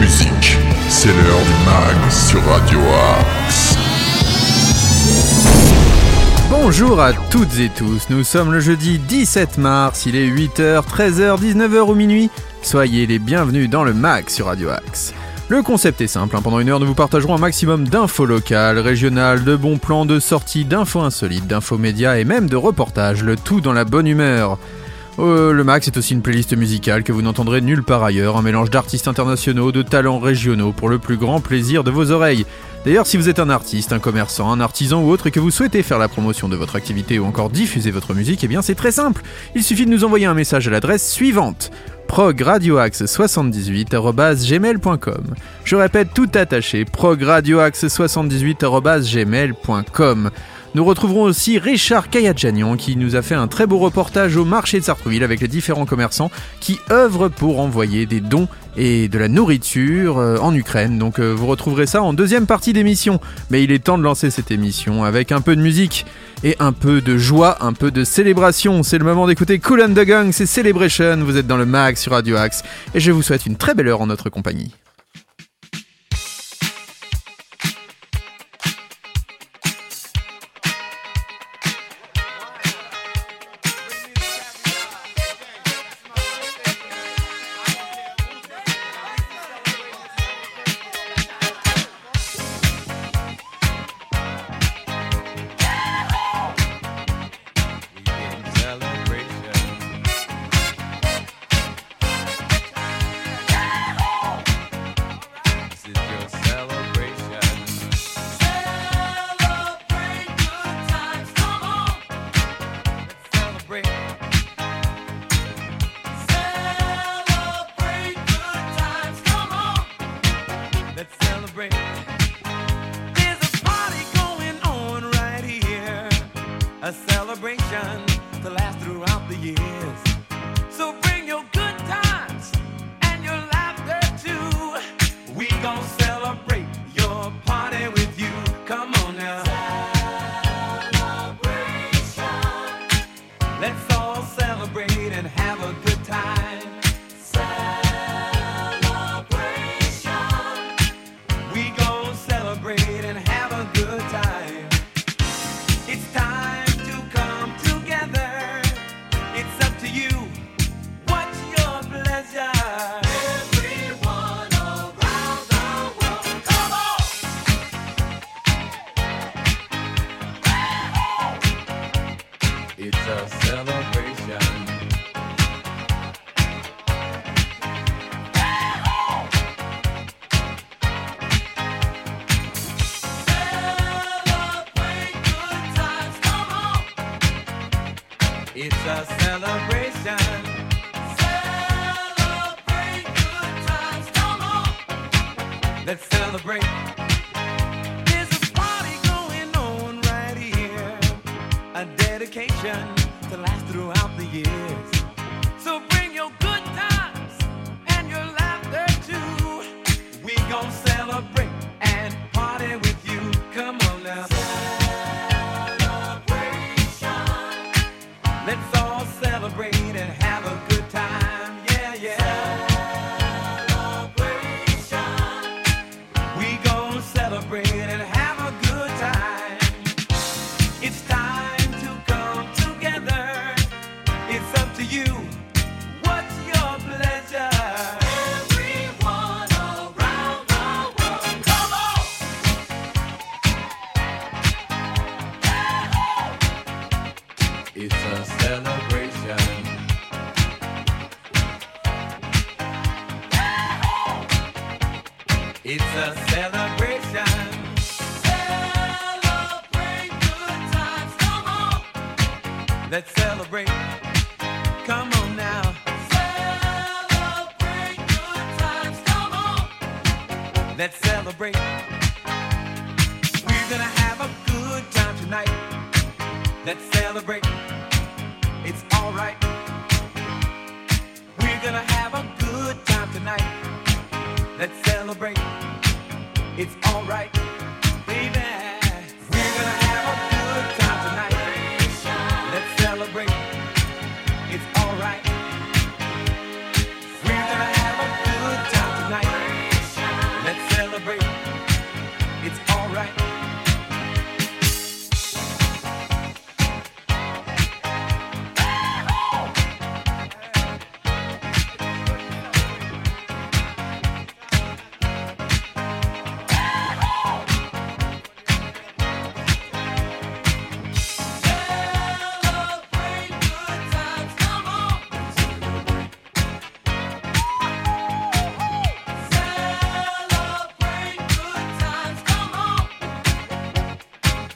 musique. C'est l'heure du mag sur Radio Axe. Bonjour à toutes et tous, nous sommes le jeudi 17 mars, il est 8h, 13h, 19h ou minuit. Soyez les bienvenus dans le MAG sur Radio Axe. Le concept est simple, hein. pendant une heure nous vous partagerons un maximum d'infos locales, régionales, de bons plans, de sorties, d'infos insolites, d'infos médias et même de reportages, le tout dans la bonne humeur. Euh, le Max est aussi une playlist musicale que vous n'entendrez nulle part ailleurs, un mélange d'artistes internationaux, de talents régionaux pour le plus grand plaisir de vos oreilles. D'ailleurs, si vous êtes un artiste, un commerçant, un artisan ou autre et que vous souhaitez faire la promotion de votre activité ou encore diffuser votre musique, eh bien c'est très simple. Il suffit de nous envoyer un message à l'adresse suivante progradioaxe78.gmail.com Je répète tout attaché, progradioaxe78.gmail.com nous retrouverons aussi Richard Kayadjanian qui nous a fait un très beau reportage au marché de Sartrouville avec les différents commerçants qui œuvrent pour envoyer des dons et de la nourriture euh, en Ukraine. Donc euh, vous retrouverez ça en deuxième partie d'émission. Mais il est temps de lancer cette émission avec un peu de musique et un peu de joie, un peu de célébration. C'est le moment d'écouter Cool and the Gang, c'est Celebration. Vous êtes dans le mag sur Radio Axe et je vous souhaite une très belle heure en notre compagnie.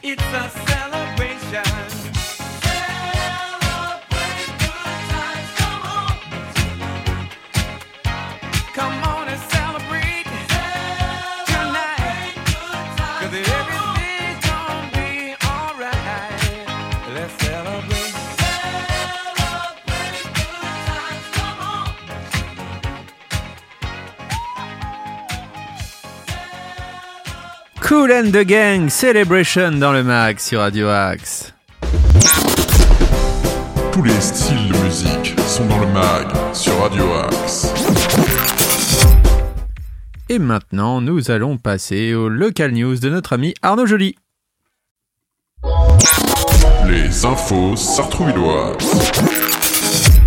It's a Cool and the Gang Celebration dans le mag sur Radio Axe. Tous les styles de musique sont dans le mag sur Radio Axe. Et maintenant, nous allons passer au local news de notre ami Arnaud Joly. Les infos sartrouvilloises.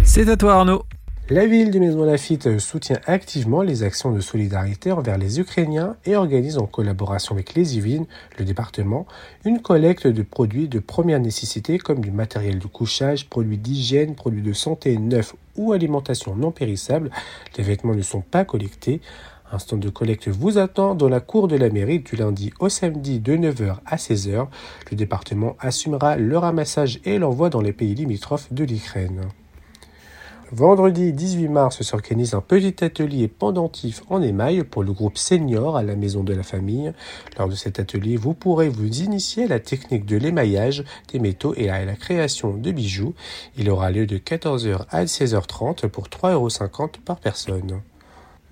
C'est à toi Arnaud. La ville de Maison-Lafitte soutient activement les actions de solidarité envers les Ukrainiens et organise en collaboration avec les Yvelines, le département, une collecte de produits de première nécessité comme du matériel de couchage, produits d'hygiène, produits de santé neufs ou alimentation non périssable. Les vêtements ne sont pas collectés. Un stand de collecte vous attend dans la cour de la mairie du lundi au samedi de 9h à 16h. Le département assumera le ramassage et l'envoi dans les pays limitrophes de l'Ukraine. Vendredi 18 mars s'organise un petit atelier pendentif en émail pour le groupe senior à la Maison de la Famille. Lors de cet atelier, vous pourrez vous initier à la technique de l'émaillage des métaux et à la création de bijoux. Il aura lieu de 14h à 16h30 pour 3,50 euros par personne.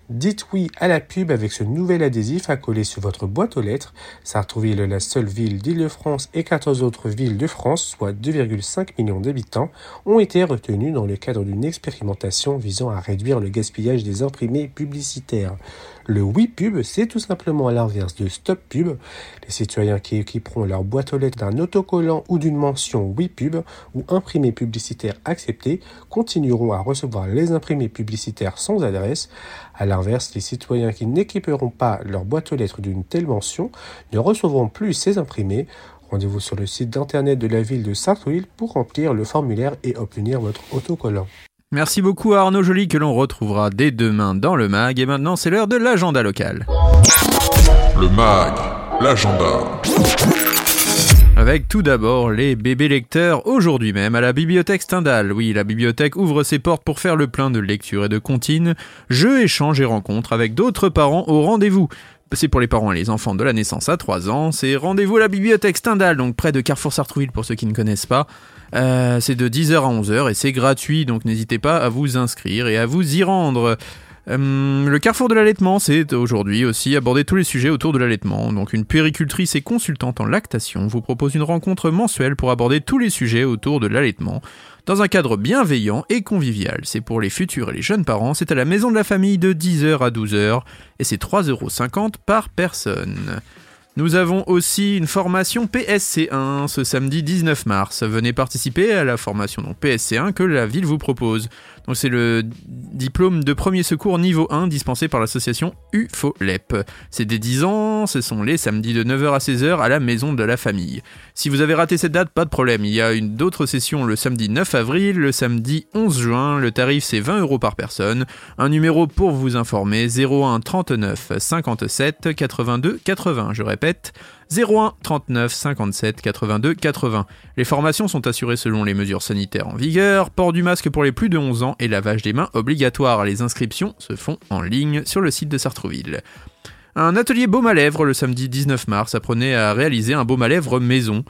Dites oui à la pub avec ce nouvel adhésif à coller sur votre boîte aux lettres. Sartrouville la seule ville d'Île-de-France et 14 autres villes de France, soit 2,5 millions d'habitants, ont été retenues dans le cadre d'une expérimentation visant à réduire le gaspillage des imprimés publicitaires. Le oui pub, c'est tout simplement à l'inverse de stop pub. Les citoyens qui équiperont leur boîte aux lettres d'un autocollant ou d'une mention oui pub ou imprimé publicitaire accepté continueront à recevoir les imprimés publicitaires sans adresse. À l'inverse, les citoyens qui n'équiperont pas leur boîte aux lettres d'une telle mention ne recevront plus ces imprimés. Rendez-vous sur le site d'internet de la ville de Sartreville pour remplir le formulaire et obtenir votre autocollant. Merci beaucoup à Arnaud Joly que l'on retrouvera dès demain dans le mag. Et maintenant, c'est l'heure de l'agenda local. Le mag, l'agenda. Avec tout d'abord les bébés lecteurs aujourd'hui même à la bibliothèque Stendhal. Oui, la bibliothèque ouvre ses portes pour faire le plein de lecture et de comptines, jeux, échanges et rencontres avec d'autres parents au rendez-vous. C'est pour les parents et les enfants de la naissance à 3 ans. C'est rendez-vous à la bibliothèque Stendhal, donc près de Carrefour Sartrouville pour ceux qui ne connaissent pas. Euh, c'est de 10h à 11h et c'est gratuit, donc n'hésitez pas à vous inscrire et à vous y rendre. Euh, le carrefour de l'allaitement, c'est aujourd'hui aussi aborder tous les sujets autour de l'allaitement. Donc une puéricultrice et consultante en lactation vous propose une rencontre mensuelle pour aborder tous les sujets autour de l'allaitement dans un cadre bienveillant et convivial. C'est pour les futurs et les jeunes parents, c'est à la maison de la famille de 10h à 12h et c'est 3,50€ par personne. Nous avons aussi une formation PSC1 ce samedi 19 mars. Venez participer à la formation donc PSC1 que la ville vous propose. C'est le diplôme de premier secours niveau 1 dispensé par l'association UFOLEP. C'est des 10 ans, ce sont les samedis de 9h à 16h à la maison de la famille. Si vous avez raté cette date, pas de problème, il y a une d'autres sessions le samedi 9 avril, le samedi 11 juin, le tarif c'est 20 euros par personne. Un numéro pour vous informer 01 39 57 82 80. Je répète 01 39 57 82 80. Les formations sont assurées selon les mesures sanitaires en vigueur, port du masque pour les plus de 11 ans et lavage des mains obligatoire. Les inscriptions se font en ligne sur le site de Sartrouville. Un atelier baume à lèvres le samedi 19 mars apprenait à réaliser un baume à lèvres maison.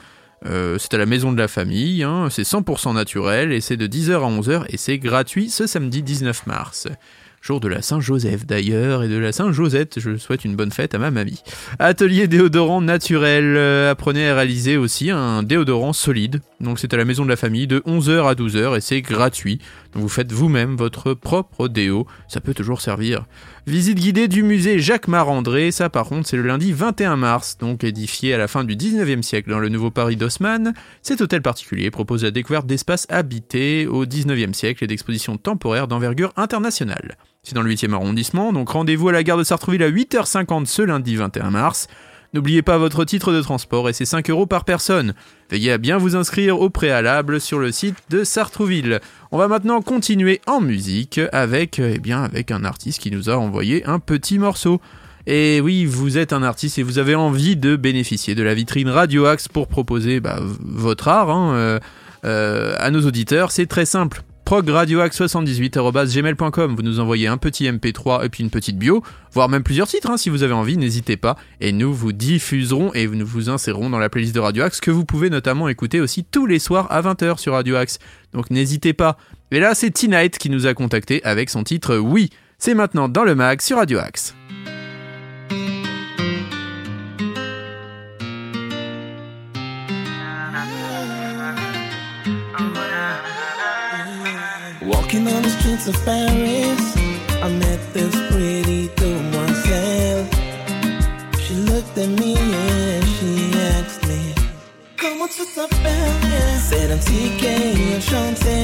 Euh, c'est à la maison de la famille, hein. c'est 100% naturel et c'est de 10h à 11h et c'est gratuit ce samedi 19 mars jour de la Saint-Joseph d'ailleurs, et de la Saint-Josette, je souhaite une bonne fête à ma mamie. Atelier déodorant naturel, euh, apprenez à réaliser aussi un déodorant solide, donc c'est à la maison de la famille de 11h à 12h et c'est gratuit, donc vous faites vous-même votre propre déo, ça peut toujours servir. Visite guidée du musée Jacques Marandré, ça par contre c'est le lundi 21 mars, donc édifié à la fin du 19e siècle dans le nouveau Paris d'Haussmann. Cet hôtel particulier propose la découverte d'espaces habités au 19e siècle et d'expositions temporaires d'envergure internationale. C'est dans le 8e arrondissement, donc rendez-vous à la gare de Sartreville à 8h50 ce lundi 21 mars. N'oubliez pas votre titre de transport et c'est 5 euros par personne. Veillez à bien vous inscrire au préalable sur le site de Sartrouville. On va maintenant continuer en musique avec, eh avec un artiste qui nous a envoyé un petit morceau. Et oui, vous êtes un artiste et vous avez envie de bénéficier de la vitrine Radio Axe pour proposer bah, votre art hein, euh, euh, à nos auditeurs. C'est très simple progradioax78.gmail.com. Vous nous envoyez un petit MP3 et puis une petite bio, voire même plusieurs titres hein, si vous avez envie, n'hésitez pas. Et nous vous diffuserons et nous vous insérerons dans la playlist de Radio Axe que vous pouvez notamment écouter aussi tous les soirs à 20h sur Radio Axe. Donc n'hésitez pas. Et là, c'est T-Night qui nous a contacté avec son titre Oui. C'est maintenant dans le mag sur Radio Axe. Walking on the streets of Paris, I met this pretty demoiselle. She looked at me and she asked me, "Come on Comment tu t'appelles? Said I'm TK Enchanté.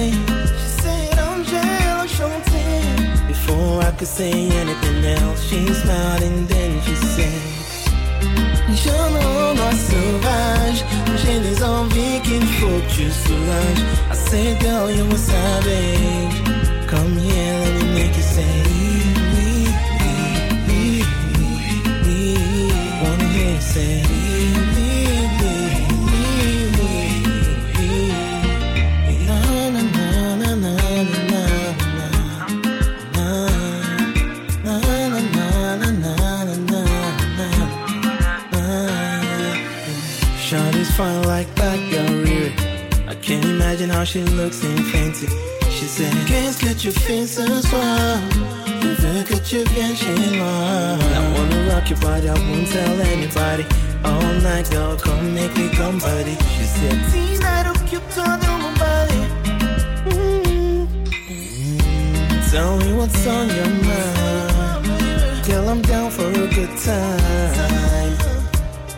She said Angèle Enchanté. Before I could say anything else, she smiled and then she said, Je suis sauvage, j'ai des envies qu'il faut que tu soulages. Said, girl, you a savage. Come here, let me make you say, we, we, we, we. Wanna hear you say, imagine how she looks in fancy. She said, Qu'est-ce que tu fais ce soir? Je veux que tu viennes. I wanna rock your body, I won't tell anybody. All night, girl, come make me come buddy. She said, Tonight, occupe-toi de mon body. Tell me what's on your mind. Girl, I'm down for a good time.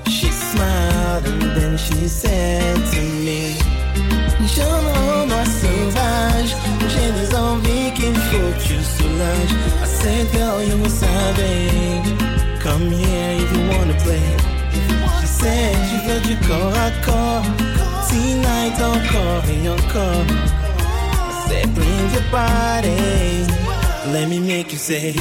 She smiled and then she said to me Je m'en sauvage J'ai des envies qu'il faut que tu soulages I said girl you a savage Come here if you wanna play She said je veux du corps à corps Tonight encore et encore I said bring your body Let me make you say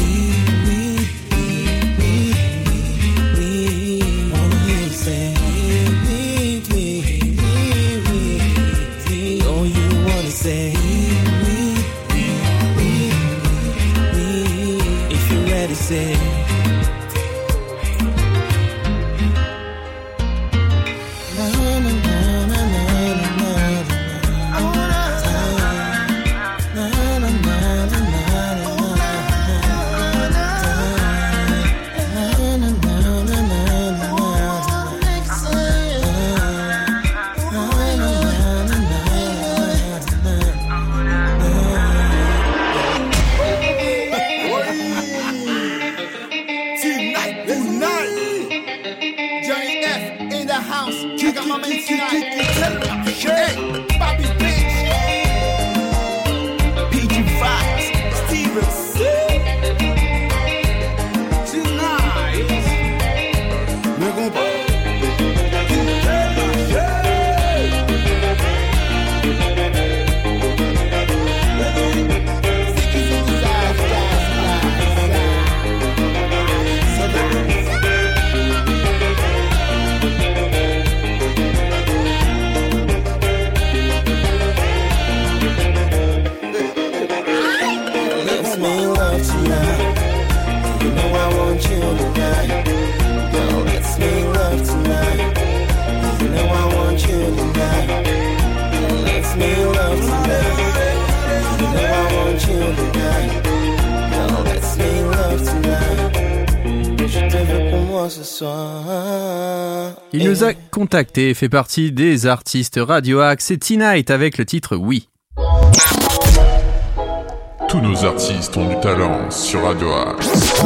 contacté et fait partie des artistes Radio Axe. C'est T-Night avec le titre Oui. Tous nos artistes ont du talent sur Radio Axe.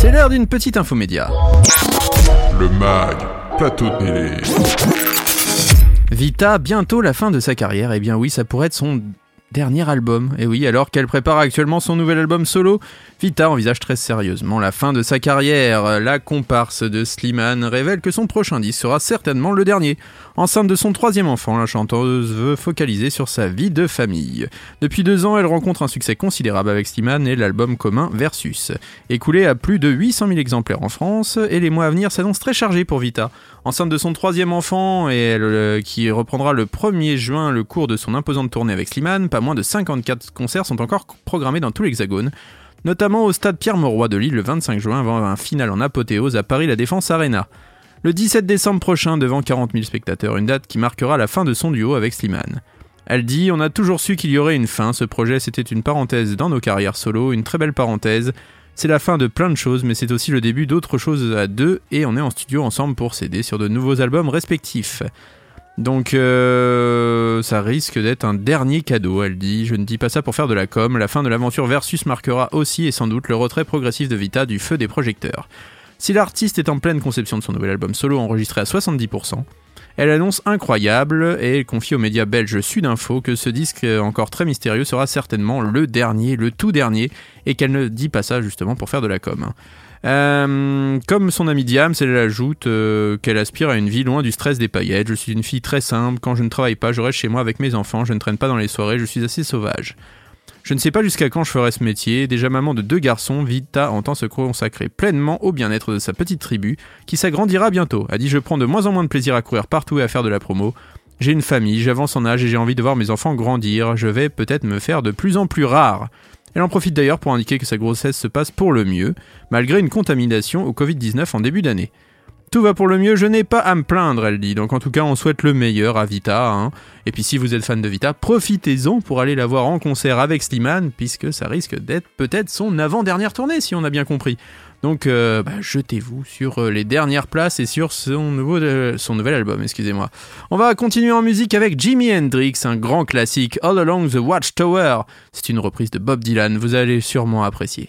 C'est l'heure d'une petite info média. Le MAG, plateau télé. Vita, bientôt la fin de sa carrière. Eh bien oui, ça pourrait être son dernier album. Et oui, alors qu'elle prépare actuellement son nouvel album solo, Vita envisage très sérieusement la fin de sa carrière. La comparse de Slimane révèle que son prochain disque sera certainement le dernier. Enceinte de son troisième enfant, la chanteuse veut focaliser sur sa vie de famille. Depuis deux ans, elle rencontre un succès considérable avec Slimane et l'album commun Versus. Écoulé à plus de 800 000 exemplaires en France, et les mois à venir s'annoncent très chargés pour Vita. Enceinte de son troisième enfant, et euh, qui reprendra le 1er juin le cours de son imposante tournée avec Slimane, pas moins de 54 concerts sont encore programmés dans tout l'Hexagone notamment au stade Pierre-Mauroy de Lille le 25 juin avant un final en apothéose à Paris La Défense Arena. Le 17 décembre prochain devant 40 000 spectateurs, une date qui marquera la fin de son duo avec Slimane. Elle dit On a toujours su qu'il y aurait une fin, ce projet c'était une parenthèse dans nos carrières solo, une très belle parenthèse. C'est la fin de plein de choses, mais c'est aussi le début d'autres choses à deux, et on est en studio ensemble pour s'aider sur de nouveaux albums respectifs. Donc euh, ça risque d'être un dernier cadeau, elle dit. Je ne dis pas ça pour faire de la com. La fin de l'aventure Versus marquera aussi et sans doute le retrait progressif de Vita du feu des projecteurs. Si l'artiste est en pleine conception de son nouvel album solo enregistré à 70%, elle annonce incroyable et elle confie aux médias belges Sudinfo que ce disque encore très mystérieux sera certainement le dernier, le tout dernier, et qu'elle ne dit pas ça justement pour faire de la com. Euh, comme son amie Diams, elle ajoute euh, qu'elle aspire à une vie loin du stress des paillettes. Je suis une fille très simple, quand je ne travaille pas, je reste chez moi avec mes enfants, je ne traîne pas dans les soirées, je suis assez sauvage. Je ne sais pas jusqu'à quand je ferai ce métier. Déjà maman de deux garçons, Vita entend se consacrer pleinement au bien-être de sa petite tribu, qui s'agrandira bientôt. A dit je prends de moins en moins de plaisir à courir partout et à faire de la promo. J'ai une famille, j'avance en âge et j'ai envie de voir mes enfants grandir. Je vais peut-être me faire de plus en plus rare. Elle en profite d'ailleurs pour indiquer que sa grossesse se passe pour le mieux, malgré une contamination au Covid-19 en début d'année. Tout va pour le mieux, je n'ai pas à me plaindre, elle dit. Donc en tout cas, on souhaite le meilleur à Vita. Hein. Et puis si vous êtes fan de Vita, profitez-en pour aller la voir en concert avec Slimane, puisque ça risque d'être peut-être son avant-dernière tournée, si on a bien compris. Donc euh, bah, jetez-vous sur euh, les dernières places et sur son, nouveau, euh, son nouvel album, excusez-moi. On va continuer en musique avec Jimi Hendrix, un grand classique, All Along the Watchtower. C'est une reprise de Bob Dylan, vous allez sûrement apprécier.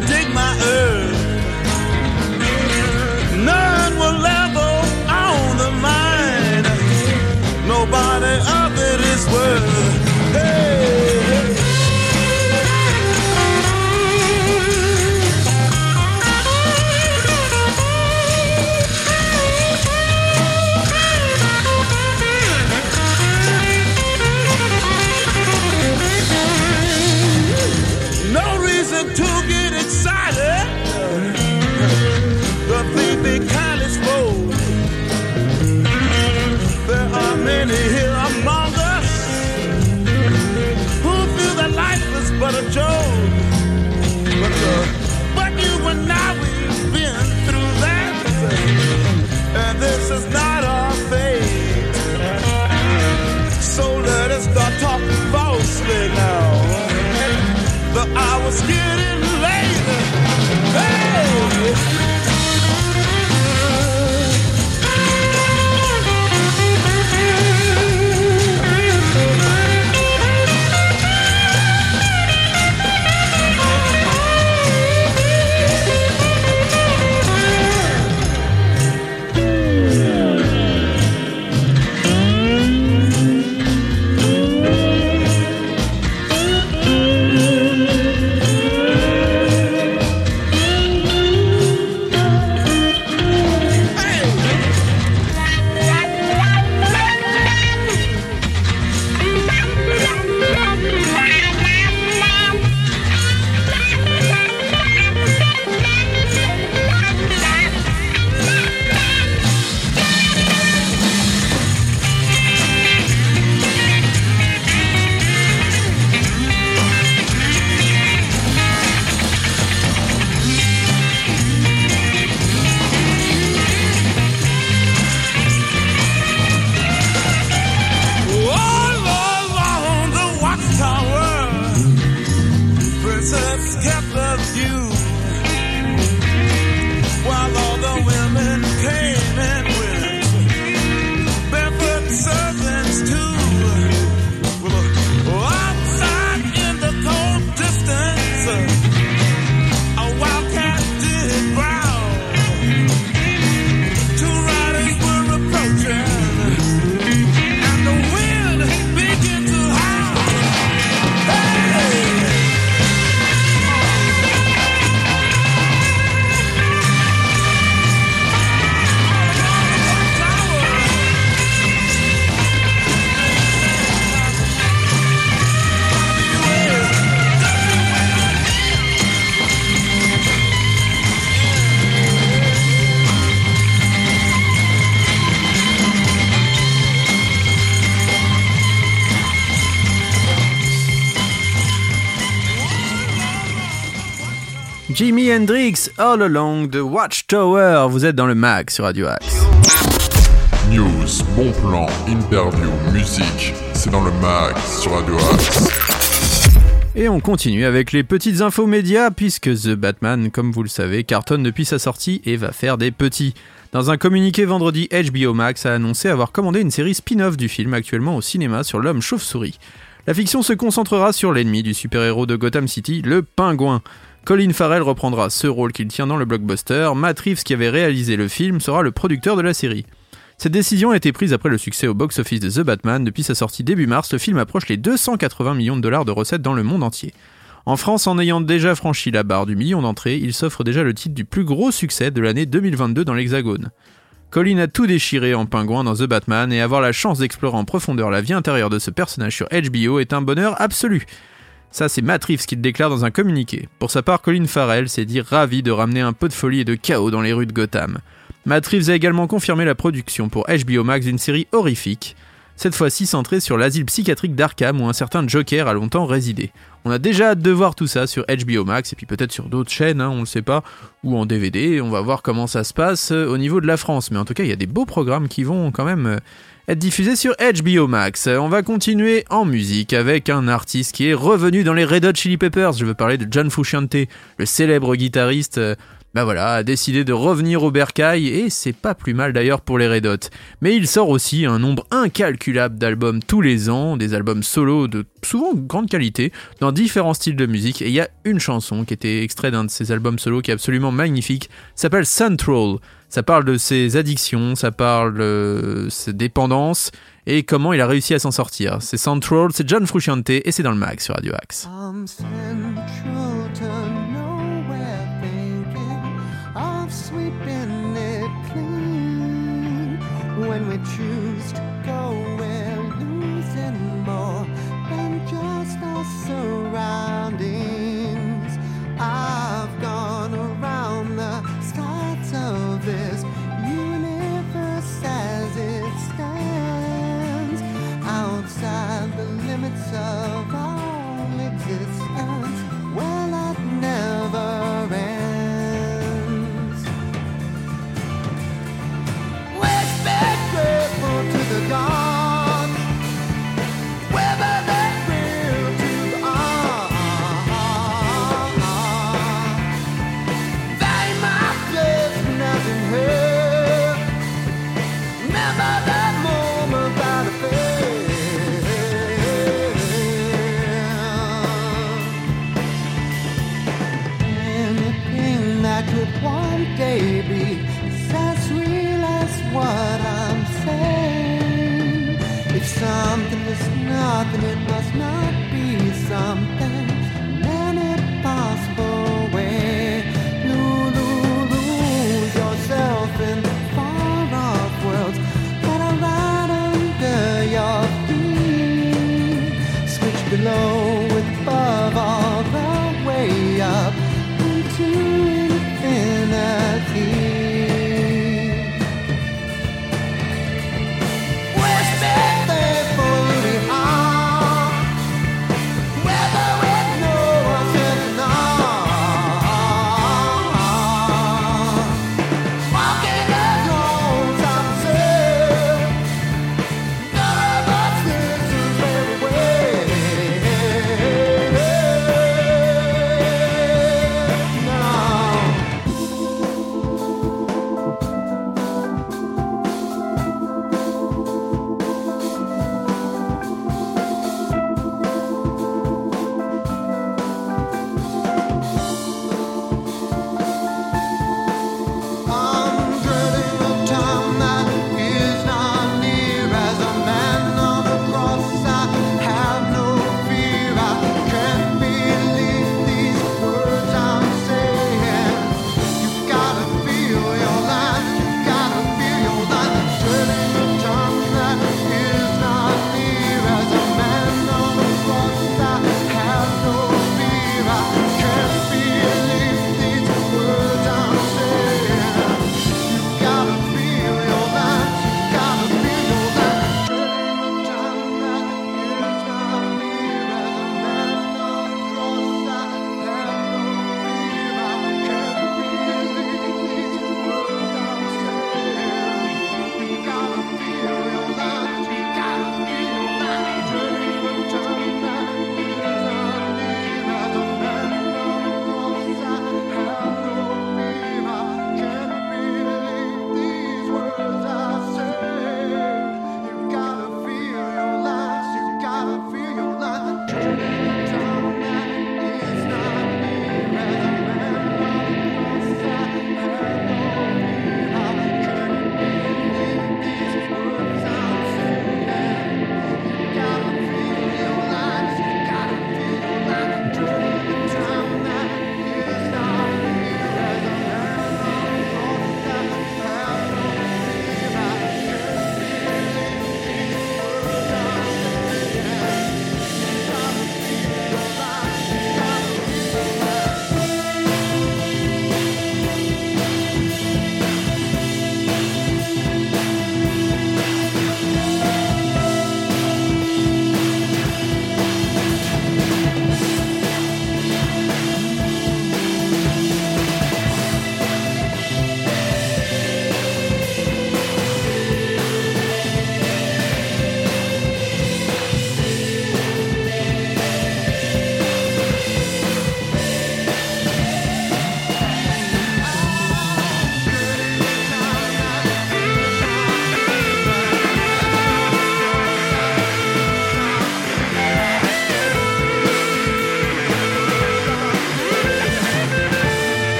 reason to All Along the Watchtower. Vous êtes dans le mag sur Radio Axe. News, bon plan, interview, musique, c'est dans le mag sur Radio Axe. Et on continue avec les petites infos médias, puisque The Batman, comme vous le savez, cartonne depuis sa sortie et va faire des petits. Dans un communiqué vendredi, HBO Max a annoncé avoir commandé une série spin-off du film actuellement au cinéma sur l'homme chauve-souris. La fiction se concentrera sur l'ennemi du super-héros de Gotham City, le pingouin. Colin Farrell reprendra ce rôle qu'il tient dans le blockbuster, Matt Reeves qui avait réalisé le film sera le producteur de la série. Cette décision a été prise après le succès au box-office de The Batman. Depuis sa sortie début mars, le film approche les 280 millions de dollars de recettes dans le monde entier. En France, en ayant déjà franchi la barre du million d'entrées, il s'offre déjà le titre du plus gros succès de l'année 2022 dans l'Hexagone. Colin a tout déchiré en pingouin dans The Batman et avoir la chance d'explorer en profondeur la vie intérieure de ce personnage sur HBO est un bonheur absolu. Ça, c'est Matt qui le déclare dans un communiqué. Pour sa part, Colin Farrell s'est dit ravi de ramener un peu de folie et de chaos dans les rues de Gotham. Matt a également confirmé la production pour HBO Max d'une série horrifique, cette fois-ci centrée sur l'asile psychiatrique d'Arkham où un certain Joker a longtemps résidé. On a déjà hâte de voir tout ça sur HBO Max et puis peut-être sur d'autres chaînes, hein, on le sait pas, ou en DVD, on va voir comment ça se passe euh, au niveau de la France. Mais en tout cas, il y a des beaux programmes qui vont quand même diffusés sur HBO Max. On va continuer en musique avec un artiste qui est revenu dans les Red Hot Chili Peppers. Je veux parler de John Frusciante, le célèbre guitariste bah voilà, a décidé de revenir au bercail et c'est pas plus mal d'ailleurs pour les Red Hot. Mais il sort aussi un nombre incalculable d'albums tous les ans, des albums solo de souvent grande qualité, dans différents styles de musique. Et il y a une chanson qui était extrait d'un de ces albums solo qui est absolument magnifique, s'appelle Central. Ça parle de ses addictions, ça parle de ses dépendances et comment il a réussi à s'en sortir. C'est Central, c'est John Frusciante et c'est dans le mag sur Radio Axe. When we choose to go, more than just nothing, it must not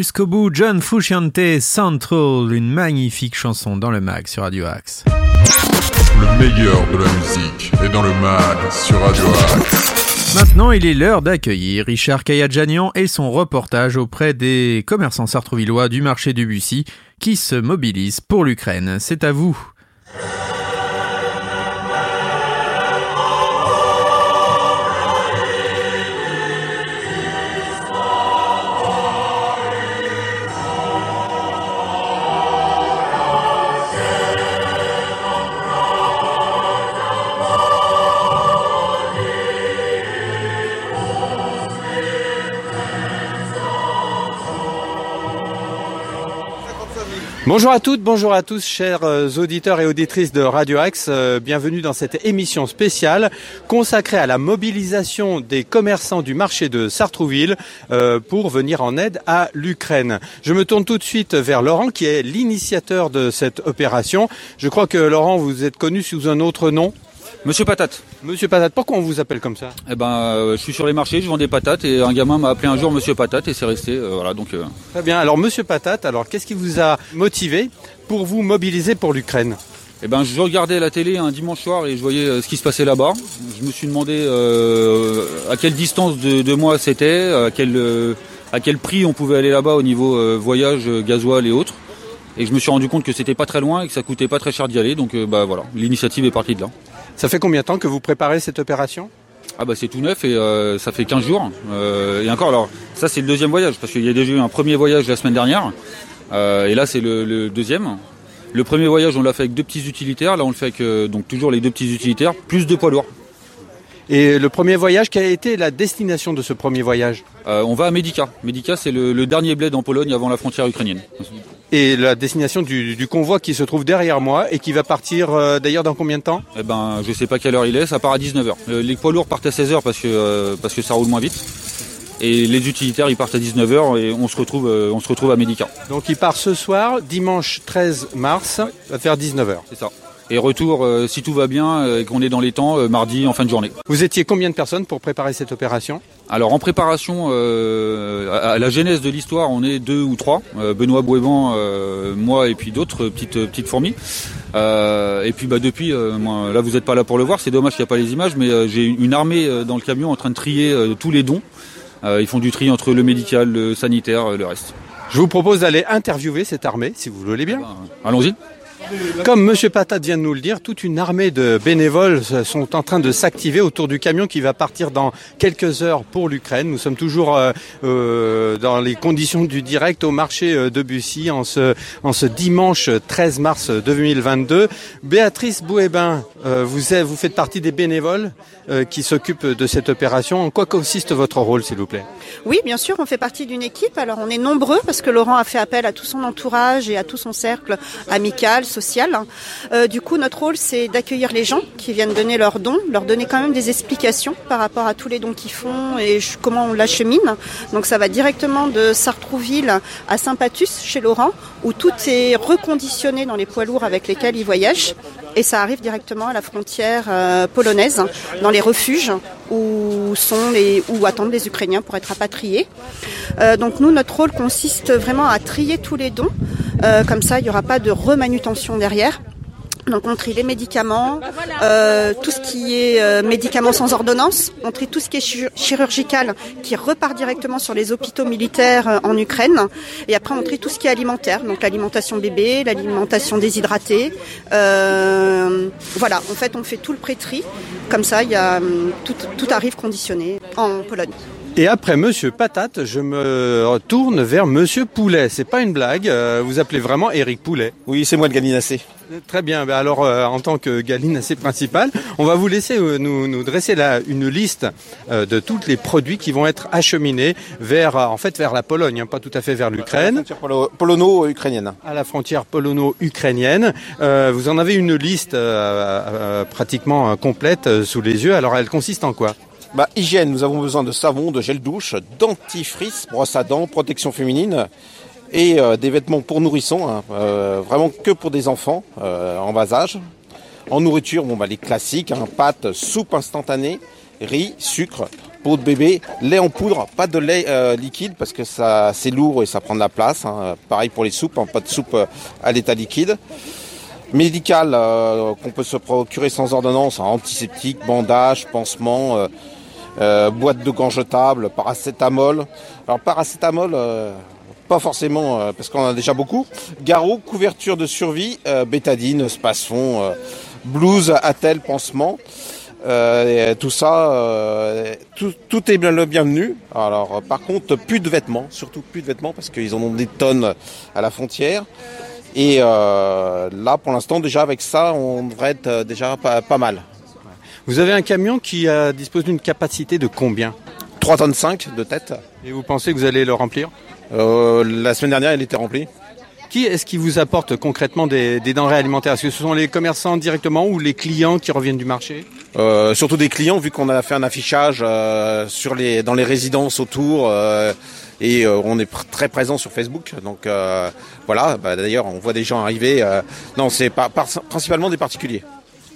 Jusqu'au bout, John Frusciante Central, une magnifique chanson dans le mag sur Radio Axe. Le meilleur de la musique est dans le mag sur Radio Axe. Maintenant, il est l'heure d'accueillir Richard Kayadjanian et son reportage auprès des commerçants sartrouvillois du marché du Bussy qui se mobilisent pour l'Ukraine. C'est à vous. Bonjour à toutes, bonjour à tous, chers euh, auditeurs et auditrices de Radio Axe. Euh, bienvenue dans cette émission spéciale consacrée à la mobilisation des commerçants du marché de Sartrouville euh, pour venir en aide à l'Ukraine. Je me tourne tout de suite vers Laurent qui est l'initiateur de cette opération. Je crois que Laurent, vous êtes connu sous un autre nom. Monsieur Patate. Monsieur Patate, pourquoi on vous appelle comme ça Eh ben, euh, je suis sur les marchés, je vends des patates et un gamin m'a appelé un jour Monsieur Patate et c'est resté. euh, voilà, donc euh, Très bien. Alors Monsieur Patate, alors qu'est-ce qui vous a motivé pour vous mobiliser pour l'Ukraine? Eh ben, je regardais la télé un dimanche soir et je voyais ce qui se passait là-bas. Je me suis demandé à quelle distance de, de moi c'était, à quel à quel prix on pouvait aller là-bas au niveau voyage, gasoil et autres. Et je me suis rendu compte que c'était pas très loin et que ça coûtait pas très cher d'y aller. Donc bah voilà, l'initiative est partie de là. Ça fait combien de temps que vous préparez cette opération? Ah bah c'est tout neuf et euh, ça fait 15 jours. Euh, et encore alors, ça c'est le deuxième voyage parce qu'il y a déjà eu un premier voyage la semaine dernière. Euh, et là c'est le, le deuxième. Le premier voyage on l'a fait avec deux petits utilitaires. Là on le fait avec donc toujours les deux petits utilitaires plus deux poids lourds. Et le premier voyage, quelle a été la destination de ce premier voyage? On va à Medica. Medica c'est le, le dernier bled en Pologne avant la frontière ukrainienne. Et la destination du, du convoi qui se trouve derrière moi et qui va partir euh, d'ailleurs dans combien de temps? Eh ben je sais pas quelle heure il est, ça part à 19h. les poids lourds partent à 16h parce que euh, parce que ça roule moins vite. Et les utilitaires ils partent à 19h et on se retrouve euh, on se retrouve à Medica. Donc il part ce soir, dimanche 13 mars, à faire 19h. C'est ça. Et retour, euh, si tout va bien euh, et qu'on est dans les temps, euh, mardi en fin de journée. Vous étiez combien de personnes pour préparer cette opération? Alors en préparation à, à la genèse de l'histoire, on est deux ou trois. Benoît Bouéban, moi et puis d'autres petites petites fourmis. Et puis bah depuis, moi, là vous n'êtes pas là pour le voir, c'est dommage qu'il n'y a pas les images, mais j'ai une armée dans le camion en train de trier tous les dons. Ils font du tri entre le médical, le sanitaire, le reste. Je vous propose d'aller interviewer cette armée, si vous le voulez bien. Ben, Allons-y. Comme Monsieur Patate vient de nous le dire, toute une armée de bénévoles sont en train de s'activer autour du camion qui va partir dans quelques heures pour l'Ukraine. Nous sommes toujours euh, euh, dans les conditions du direct au marché euh, de Bussy en ce, dimanche 13 mars 2022. Béatrice Bouébin, vous, vous faites partie des bénévoles qui s'occupent de cette opération. En quoi consiste votre rôle, s'il vous plaît? Oui, bien sûr, on fait partie d'une équipe. Alors, on est nombreux parce que Laurent a fait appel à tout son entourage et à tout son cercle amical, Euh, du coup, notre rôle, c'est d'accueillir les gens qui viennent donner leurs dons, leur donner quand même des explications par rapport à tous les dons qu'ils font et comment on l'achemine. Donc, ça va directement de Sartrouville à Saint-Patus chez Laurent, où tout est reconditionné dans les poids lourds avec lesquels ils voyagent. Et ça arrive directement à la frontière euh, polonaise, dans les refuges où sont les, où attendent les Ukrainiens pour être rapatriés. Euh, donc nous, notre rôle consiste vraiment à trier tous les dons. Euh, comme ça, il n'y aura pas de remanutention derrière. Donc on trie les médicaments, euh, tout ce qui est euh, médicaments sans ordonnance, on trie tout ce qui est chir- chirurgical qui repart directement sur les hôpitaux militaires euh, en Ukraine, et après on trie tout ce qui est alimentaire, donc l'alimentation bébé, l'alimentation déshydratée. Voilà, en fait on fait tout le pré-tri, comme ça il y a, hum, tout, tout arrive conditionné en Pologne. Et après Monsieur Patate, je me retourne vers Monsieur Poulet. C'est pas une blague. euh, vous appelez vraiment Eric Poulet. Oui, c'est moi le Galinacé. Très bien. Ben alors, euh, en tant que galine assez principale, on va vous laisser euh, nous, nous dresser là une liste de tous les produits qui vont être acheminés vers, en fait, vers la Pologne, hein, pas tout à fait vers l'Ukraine, Polo- Polono-ukrainienne. à la frontière polono-ukrainienne. Vous en avez une liste pratiquement complète sous les yeux. Alors, elle consiste en quoi? Bah, hygiène, nous avons besoin de savon, de gel douche, dentifrice, brosse à dents, protection féminine et euh, des vêtements pour nourrissons, hein, euh, vraiment que pour des enfants euh, en bas âge. En nourriture, bon, bah, les classiques, hein, pâtes, soupe instantanée, riz, sucre, Peau de bébé, lait en poudre, pas de lait liquide parce que ça c'est lourd et ça prend de la place. hein. Pareil pour les soupes, hein, pas de soupe à l'état liquide. Médical qu'on peut se procurer sans ordonnance, hein, antiseptique, bandage, pansement, euh, boîte de gants jetables, paracétamol. Alors paracétamol, euh, pas forcément euh, parce qu'on en a déjà beaucoup. Garrot, couverture de survie, bétadine, spasfon, blouse, attel, pansement. Tout ça, tout, tout est bien le bienvenu. Alors, par contre, plus de vêtements, surtout plus de vêtements parce qu'ils en ont des tonnes à la frontière. Et là, pour l'instant, déjà avec ça, on devrait être déjà pas mal. Vous avez un camion qui euh, dispose d'une capacité de combien? 3 tonnes 5 de tête. Et vous pensez que vous allez le remplir? Euh, la semaine dernière, il était rempli. Qui est-ce qui vous apporte concrètement des, des denrées alimentaires? Est-ce que ce sont les commerçants directement ou les clients qui reviennent du marché? Euh, surtout des clients, vu qu'on a fait un affichage euh, sur les, dans les résidences autour. euh, et on est pr- très présent sur Facebook. Donc voilà, bah, d'ailleurs, on voit des gens arriver. non, c'est pas, par- principalement des particuliers.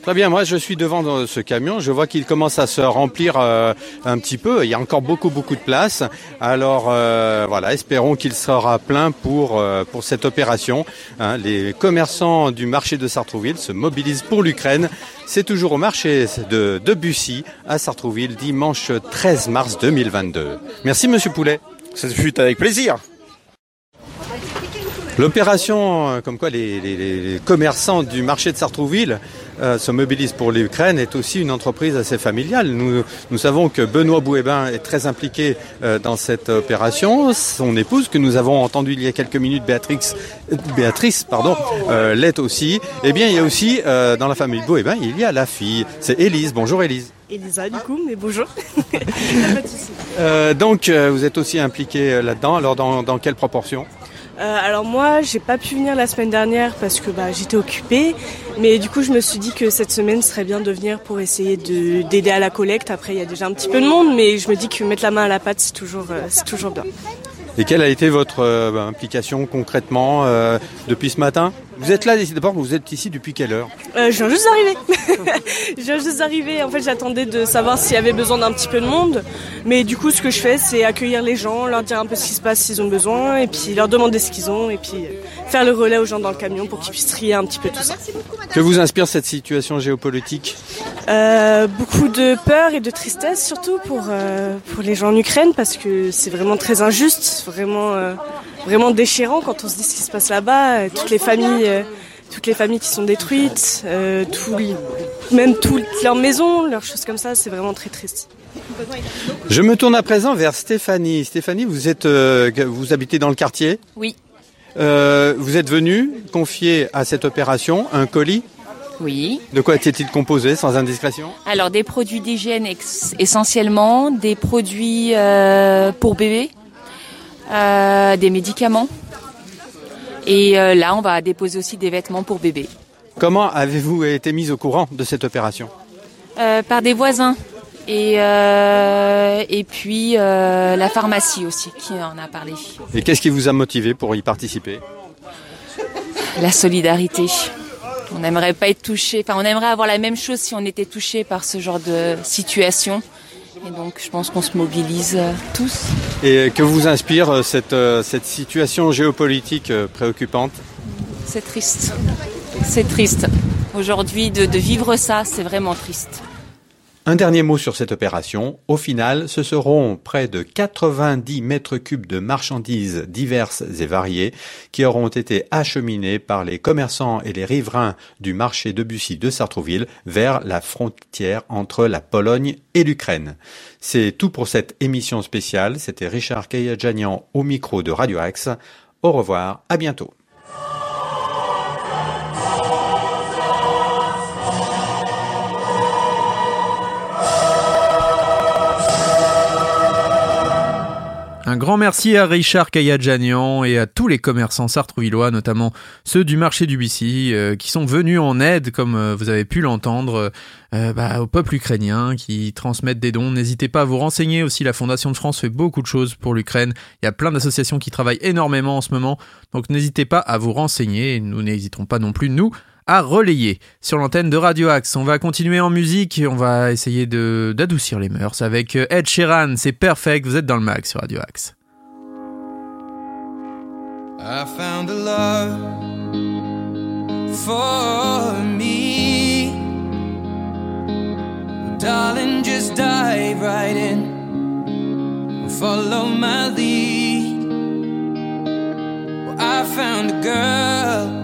Très bien, moi je suis devant ce camion, je vois qu'il commence à se remplir euh, un petit peu, il y a encore beaucoup beaucoup de place. Alors euh, voilà, espérons qu'il sera plein pour, euh, pour cette opération. hein. les commerçants du marché de Sartrouville se mobilisent pour l'Ukraine. C'est toujours au marché de, de Bussy à Sartrouville, dimanche 13 mars 2022. Merci Monsieur Poulet. Ça fut avec plaisir. L'opération, euh, comme quoi les, les- les commerçants du marché de Sartrouville euh, se mobilisent pour l'Ukraine, est aussi une entreprise assez familiale. Nous, nous savons que Benoît Bouébin est très impliqué euh, dans cette opération. Son épouse, que nous avons entendu il y a quelques minutes, Béatrix, euh, Béatrice, pardon, euh, l'est aussi. Eh bien, il y a aussi dans la famille Bouébin, il y a la fille. C'est Élise. Bonjour Élise. Elisa, du coup, mais bonjour. Donc, vous êtes aussi impliqué là-dedans. Alors, dans, dans quelle proportion? Euh, alors moi, j'ai pas pu venir la semaine dernière parce que bah, j'étais occupée, mais du coup, je me suis dit que cette semaine serait bien de venir pour essayer de d'aider à la collecte. Après, il y a déjà un petit peu de monde, mais je me dis que mettre la main à la pâte, c'est toujours, euh, c'est toujours bien. Et quelle a été votre euh, bah, implication concrètement depuis ce matin? Vous êtes là d'abord, vous êtes ici depuis quelle heure Euh, je viens juste d'arriver. je viens juste d'arriver. En fait, j'attendais de savoir s'il y avait besoin d'un petit peu de monde. Mais du coup, ce que je fais, c'est accueillir les gens, leur dire un peu ce qui se passe s'ils ont besoin, et puis leur demander ce qu'ils ont, et puis faire le relais aux gens dans le camion pour qu'ils puissent trier un petit peu tout ça. Que vous inspire cette situation géopolitique Euh, beaucoup de peur et de tristesse surtout pour euh, pour les gens en Ukraine parce que c'est vraiment très injuste, vraiment euh, vraiment déchirant quand on se dit ce qui se passe là-bas, euh, toutes les familles euh, toutes les familles qui sont détruites, euh, même toutes leurs maisons, leurs choses comme ça, c'est vraiment très triste. Je me tourne à présent vers Stéphanie. Stéphanie, vous êtes, euh, vous habitez dans le quartier Oui. Euh, vous êtes venue confier à cette opération un colis. Oui. De quoi était-il composé, sans indiscrétion? Alors des produits d'hygiène essentiellement, des produits euh, pour bébé, euh, des médicaments. Et euh, là, on va déposer aussi des vêtements pour bébé. Comment avez-vous été mise au courant de cette opération? Euh, par des voisins. Et, et puis la pharmacie aussi qui en a parlé. Et qu'est-ce qui vous a motivé pour y participer? La solidarité. On n'aimerait pas être touché, enfin on aimerait avoir la même chose si on était touché par ce genre de situation. Et donc je pense qu'on se mobilise euh, tous. Et que vous inspire euh, cette, euh, cette situation géopolitique préoccupante? C'est triste. C'est triste. Aujourd'hui, de, de vivre ça, c'est vraiment triste. Un dernier mot sur cette opération. Au final, ce seront près de 90 mètres cubes de marchandises diverses et variées qui auront été acheminées par les commerçants et les riverains du marché de Bussy de Sartrouville vers la frontière entre la Pologne et l'Ukraine. C'est tout pour cette émission spéciale. C'était Richard Kayadjanian au micro de Radio Axe. Au revoir, à bientôt. Un grand merci à Richard Kayadjanian et à tous les commerçants sartrouvillois, notamment ceux du marché du Bissy, euh, qui sont venus en aide, comme euh, vous avez pu l'entendre, euh, bah, au peuple ukrainien, qui transmettent des dons. N'hésitez pas à vous renseigner aussi, la Fondation de France fait beaucoup de choses pour l'Ukraine. Il y a plein d'associations qui travaillent énormément en ce moment, donc n'hésitez pas à vous renseigner, nous n'hésiterons pas non plus, nous, à relayer sur l'antenne de Radio Axe. On va continuer en musique, on va essayer d'adoucir les mœurs avec euh, Ed Sheeran, c'est perfect, vous êtes dans le mag sur Radio Axe. I found a love for me. Darling, just dive right in. I found a girl,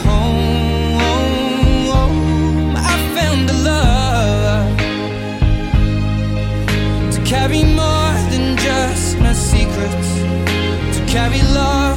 carry love,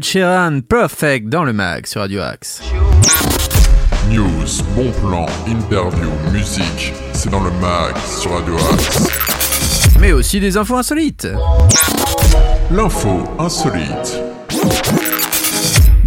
Ed Sheeran, perfect dans le mag sur Radio Axe. News, bon plan, interview, musique, c'est dans le mag sur Radio Axe. Mais aussi des infos insolites. L'info insolite.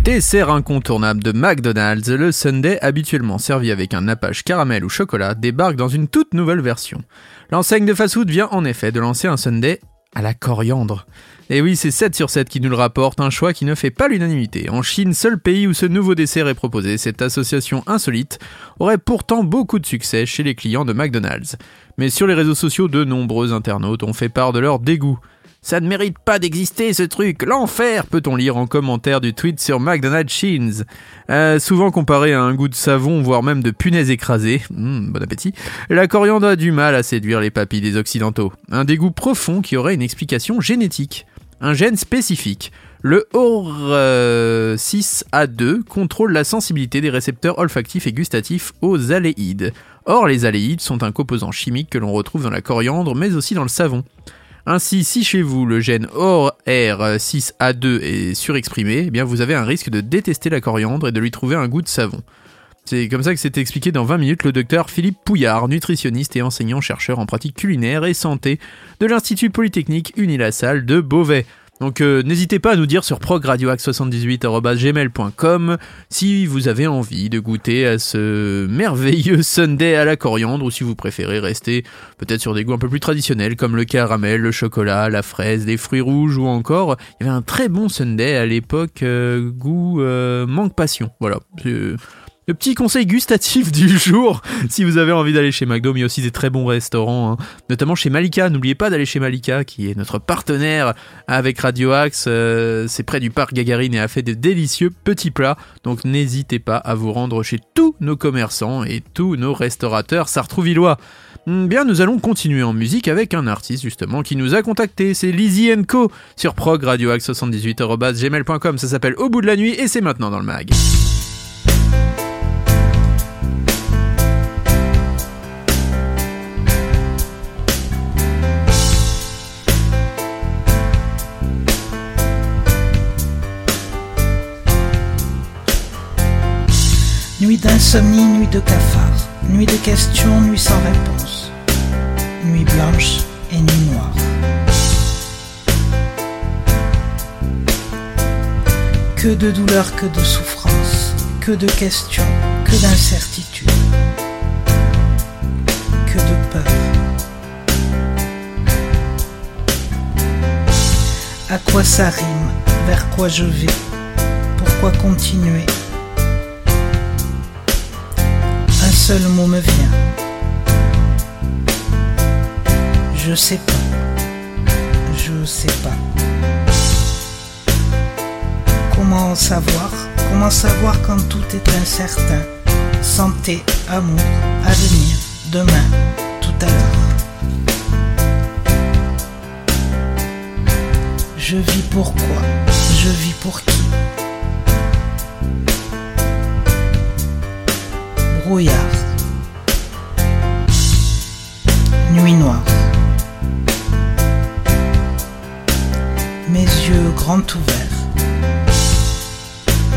Dessert incontournable de McDonald's, le Sunday habituellement servi avec un nappage caramel ou chocolat débarque dans une toute nouvelle version. L'enseigne de fast-food vient en effet de lancer un Sunday à la coriandre. Et oui, c'est 7 sur 7 qui nous le rapporte, un choix qui ne fait pas l'unanimité. En Chine, seul pays où ce nouveau dessert est proposé, cette association insolite aurait pourtant beaucoup de succès chez les clients de McDonald's. Mais sur les réseaux sociaux, de nombreux internautes ont fait part de leur dégoût. Ça ne mérite pas d'exister ce truc, l'enfer, peut-on lire en commentaire du tweet sur McDonald's Sheens. Euh, souvent comparé à un goût de savon, voire même de punaise écrasée, Hmm, bon appétit, la coriandre a du mal à séduire les papilles des Occidentaux. Un dégoût profond qui aurait une explication génétique. Un gène spécifique. Le OR6A2 contrôle la sensibilité des récepteurs olfactifs et gustatifs aux aléides. Or, les aléides sont un composant chimique que l'on retrouve dans la coriandre, mais aussi dans le savon. Ainsi, si chez vous le gène OR6A2 est surexprimé, eh bien vous avez un risque de détester la coriandre et de lui trouver un goût de savon. C'est comme ça que c'est expliqué dans 20 minutes le docteur Philippe Pouillard, nutritionniste et enseignant-chercheur en pratique culinaire et santé de l'Institut Polytechnique Unilassal de Beauvais. Donc euh, n'hésitez pas à nous dire sur progradioax78.gmail.com si vous avez envie de goûter à ce merveilleux sundae à la coriandre ou si vous préférez rester peut-être sur des goûts un peu plus traditionnels comme le caramel, le chocolat, la fraise, les fruits rouges ou encore il y avait un très bon sundae à l'époque euh, goût euh, manque passion. Voilà. Le petit conseil gustatif du jour, si vous avez envie d'aller chez McDo, mais il y a aussi des très bons restaurants, hein. notamment chez Malika. N'oubliez pas d'aller chez Malika, qui est notre partenaire avec Radio Axe. Euh, c'est près du parc Gagarine et a fait des délicieux petits plats. Donc n'hésitez pas à vous rendre chez tous nos commerçants et tous nos restaurateurs sartrouvillois. Hmm, Bien, nous allons continuer en musique avec un artiste justement qui nous a contacté. C'est Lizzy Co sur progradioaxe78.gmail.com. Ça s'appelle Au bout de la nuit et c'est maintenant dans le mag. Nuit d'insomnie, nuit de cafard, nuit de questions, nuit sans réponse, nuit blanche et nuit noire. Que de douleur, que de souffrance, que de questions, que d'incertitudes, que de peur. À quoi ça rime? Vers quoi je vais? Pourquoi continuer? Seul mot me vient. Je sais pas. Je sais pas. Comment savoir? Comment savoir quand tout est incertain? Santé, amour, avenir, demain, tout à l'heure. Je vis pourquoi Je vis pour qui? Nuit noire. Mes yeux grands ouverts.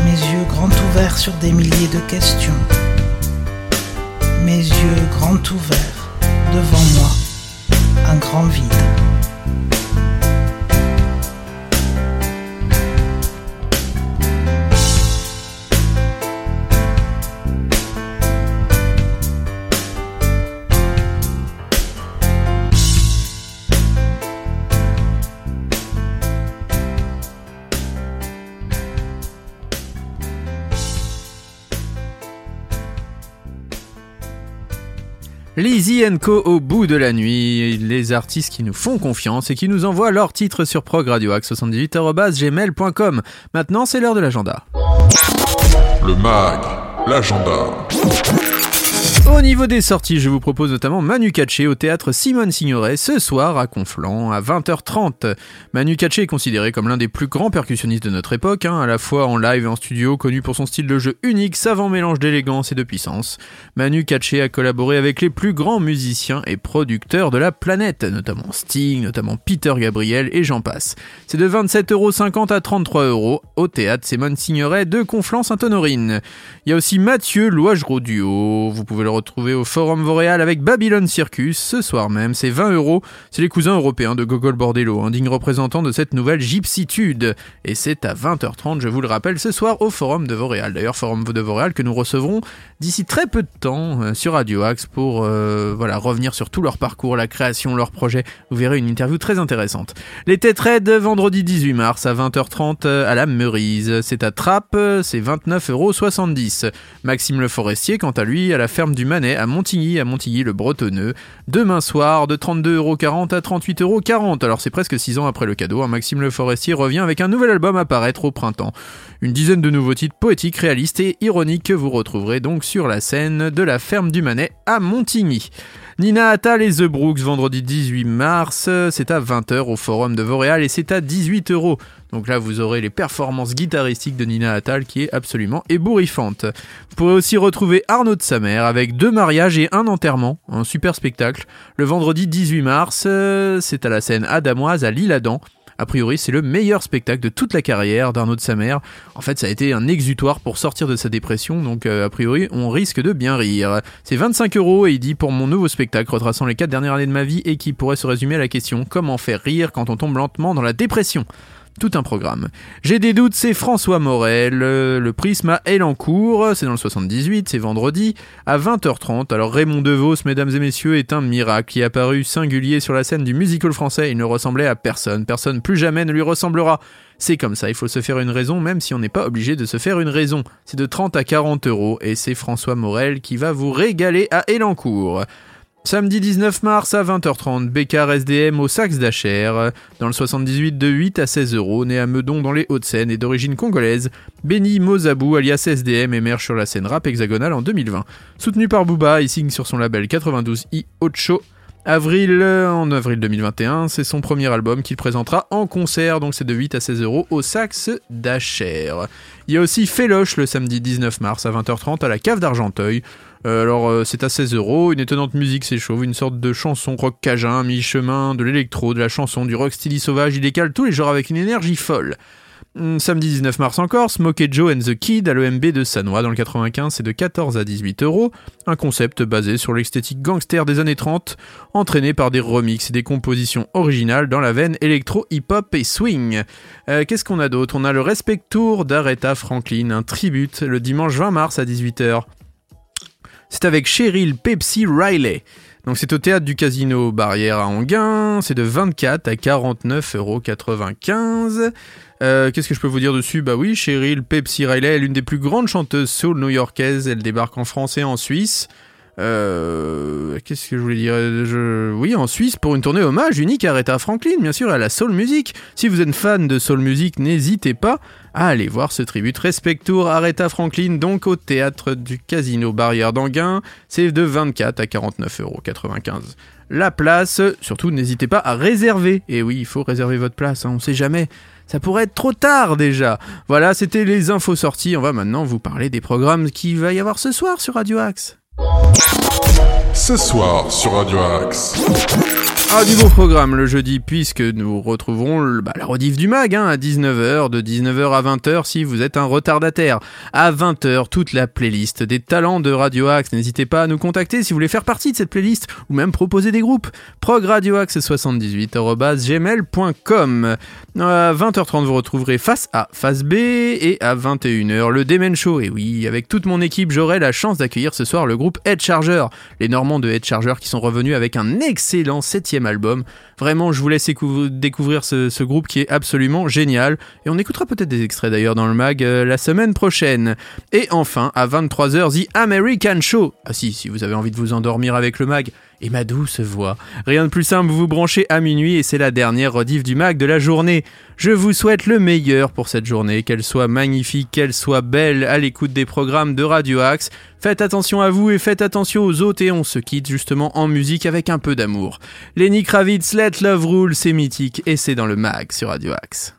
Mes yeux grands ouverts sur des milliers de questions. Mes yeux grands ouverts devant moi. Un grand vide. Co au bout de la nuit, les artistes qui nous font confiance et qui nous envoient leurs titres sur progradioax78.gmail.com. Maintenant, c'est l'heure de l'agenda. Le mag, l'agenda. Au niveau des sorties, je vous propose notamment Manu Katché au théâtre Simone Signoret ce soir à Conflans à 20h30. Manu Katché est considéré comme l'un des plus grands percussionnistes de notre époque, hein, à la fois en live et en studio, connu pour son style de jeu unique, savant mélange d'élégance et de puissance. Manu Katché a collaboré avec les plus grands musiciens et producteurs de la planète, notamment Sting, notamment Peter Gabriel et j'en passe. C'est de 27,50€ à 33€ au théâtre Simone Signoret de Conflans-Sainte-Honorine. Il y a aussi Mathieu Loigereau Duo, vous pouvez le retrouver au Forum Vauréal avec Babylon Circus ce soir même. C'est 20 euros. C'est les cousins européens de Gogol Bordello, un digne représentant de cette nouvelle gypsitude. Et c'est à 20h30, je vous le rappelle, ce soir au Forum de Vauréal. D'ailleurs, Forum de Vauréal que nous recevrons d'ici très peu de temps euh, sur Radio Axe pour euh, voilà revenir sur tout leur parcours, la création, leur projet. Vous verrez une interview très intéressante. Les têtes vendredi 18 mars à 20h30 euh, à la Meurise. C'est à Trappes, c'est 29,70€. Maxime Le Forestier, quant à lui, à la ferme du Manet à Montigny, à Montigny le Bretonneux. Demain soir, de 32,40€ à 38,40€. Alors c'est presque 6 ans après le cadeau. hein. Maxime Le Forestier revient avec un nouvel album à paraître au printemps. Une dizaine de nouveaux titres poétiques, réalistes et ironiques que vous retrouverez donc sur la scène de la ferme du Manet à Montigny. Nina Attal et The Brooks, vendredi 18 mars, c'est à 20h au Forum de Vauréal et c'est à 18 euros. Donc là, vous aurez les performances guitaristiques de Nina Attal qui est absolument ébouriffante. Vous pourrez aussi retrouver Arnaud de sa mère avec deux mariages et un enterrement, un super spectacle. Le vendredi 18 mars, euh, c'est à la scène Adamoise à Lille-Adam. A priori, c'est le meilleur spectacle de toute la carrière d'Arnaud de sa mère. En fait, ça a été un exutoire pour sortir de sa dépression, donc euh, a priori, on risque de bien rire. C'est 25 euros et il dit pour mon nouveau spectacle retraçant les 4 dernières années de ma vie et qui pourrait se résumer à la question comment faire rire quand on tombe lentement dans la dépression? Tout un programme. J'ai des doutes, c'est François Morel, euh, le prisme à Elancourt, c'est dans le 78, c'est vendredi, à 20h30. Alors Raymond DeVos, mesdames et messieurs, est un miracle qui est apparu singulier sur la scène du musical français. Il ne ressemblait à personne, personne plus jamais ne lui ressemblera. C'est comme ça, il faut se faire une raison, même si on n'est pas obligé de se faire une raison. C'est de 30 à 40 euros, et c'est François Morel qui va vous régaler à Elancourt. Samedi 19 mars à 20h30, Bécard SDM au Saxe d'Acher. Dans le 78 de 8 à 16 euros, né à Meudon dans les Hauts-de-Seine et d'origine congolaise, Benny Mozabou alias SDM émerge sur la scène rap hexagonale en 2020. Soutenu par Booba, il signe sur son label 92i Ocho. Avril, en avril 2021, c'est son premier album qu'il présentera en concert, donc c'est de 8 à 16 euros au Saxe d'Acher. Il y a aussi Féloche le samedi 19 mars à 20h30 à la cave d'Argenteuil. Euh, alors euh, c'est à 16 euros, une étonnante musique s'échauffe, une sorte de chanson rock cajun, mi-chemin, de l'électro, de la chanson, du rock style sauvage, il décale tous les genres avec une énergie folle. Hum, Samedi 19 mars encore, Smokey Joe and the Kid à l'EMB de Sanois dans le 95, c'est de 14 à 18 euros. Un concept basé sur l'esthétique gangster des années 30, entraîné par des remixes et des compositions originales dans la veine électro, hip-hop et swing. Euh, Qu'est-ce qu'on a d'autre? On a le Respect Tour d'Aretha Franklin, un tribute le dimanche 20 mars à 18h. C'est avec Cheryl Pepsi Riley. Donc c'est au théâtre du Casino Barrière à Anguin, c'est de 24 à 49,95€. Euh, Qu'est-ce que je peux vous dire dessus? Bah oui, Cheryl Pepsi Riley est l'une des plus grandes chanteuses soul new-yorkaises, elle débarque en France et en Suisse. Euh, Qu'est-ce que je voulais dire? Oui, en Suisse pour une tournée hommage unique à Aretha Franklin, bien sûr, à la soul music. Si vous êtes fan de soul music, n'hésitez pas à aller voir ce tribute Respectour Aretha Franklin, donc au théâtre du Casino Barrière d'Anguin. C'est de 24 à 49,95€. La place, surtout n'hésitez pas à réserver. Et oui, il faut réserver votre place, hein, on sait jamais. Ça pourrait être trop tard déjà. Voilà, c'était les infos sorties. On va maintenant vous parler des programmes qu'il va y avoir ce soir sur Radio Axe. Ce soir sur Radio Axe. Ah, du beau programme le jeudi, puisque nous retrouverons le- bah, la rediff du mag hein, à 19h, de 19h à 20h si vous êtes un retardataire. À 20h, toute la playlist des talents de Radio Axe. N'hésitez pas à nous contacter si vous voulez faire partie de cette playlist ou même proposer des groupes. progradioaxe78.gmail.com À 20h30, vous retrouverez Face A, Face B et à 21h, le Demen Show. Et oui, avec toute mon équipe, j'aurai la chance d'accueillir ce soir le groupe Head Charger. Les Normands de Head Charger qui sont revenus avec un excellent album. Vraiment, je vous laisse écou- découvrir ce, ce groupe qui est absolument génial. Et on écoutera peut-être des extraits d'ailleurs dans le mag euh, la semaine prochaine. Et enfin, à 23h, The American Show. Ah si, si vous avez envie de vous endormir avec le mag. Et ma douce voix. Rien de plus simple, vous branchez à minuit et c'est la dernière rediff du mag de la journée. Je vous souhaite le meilleur pour cette journée, qu'elle soit magnifique, qu'elle soit belle à l'écoute des programmes de Radio Axe. Faites attention à vous et faites attention aux autres et on se quitte justement en musique avec un peu d'amour. Lenny Kravitz, Let Love Rule, c'est mythique et c'est dans le mag sur Radio Axe.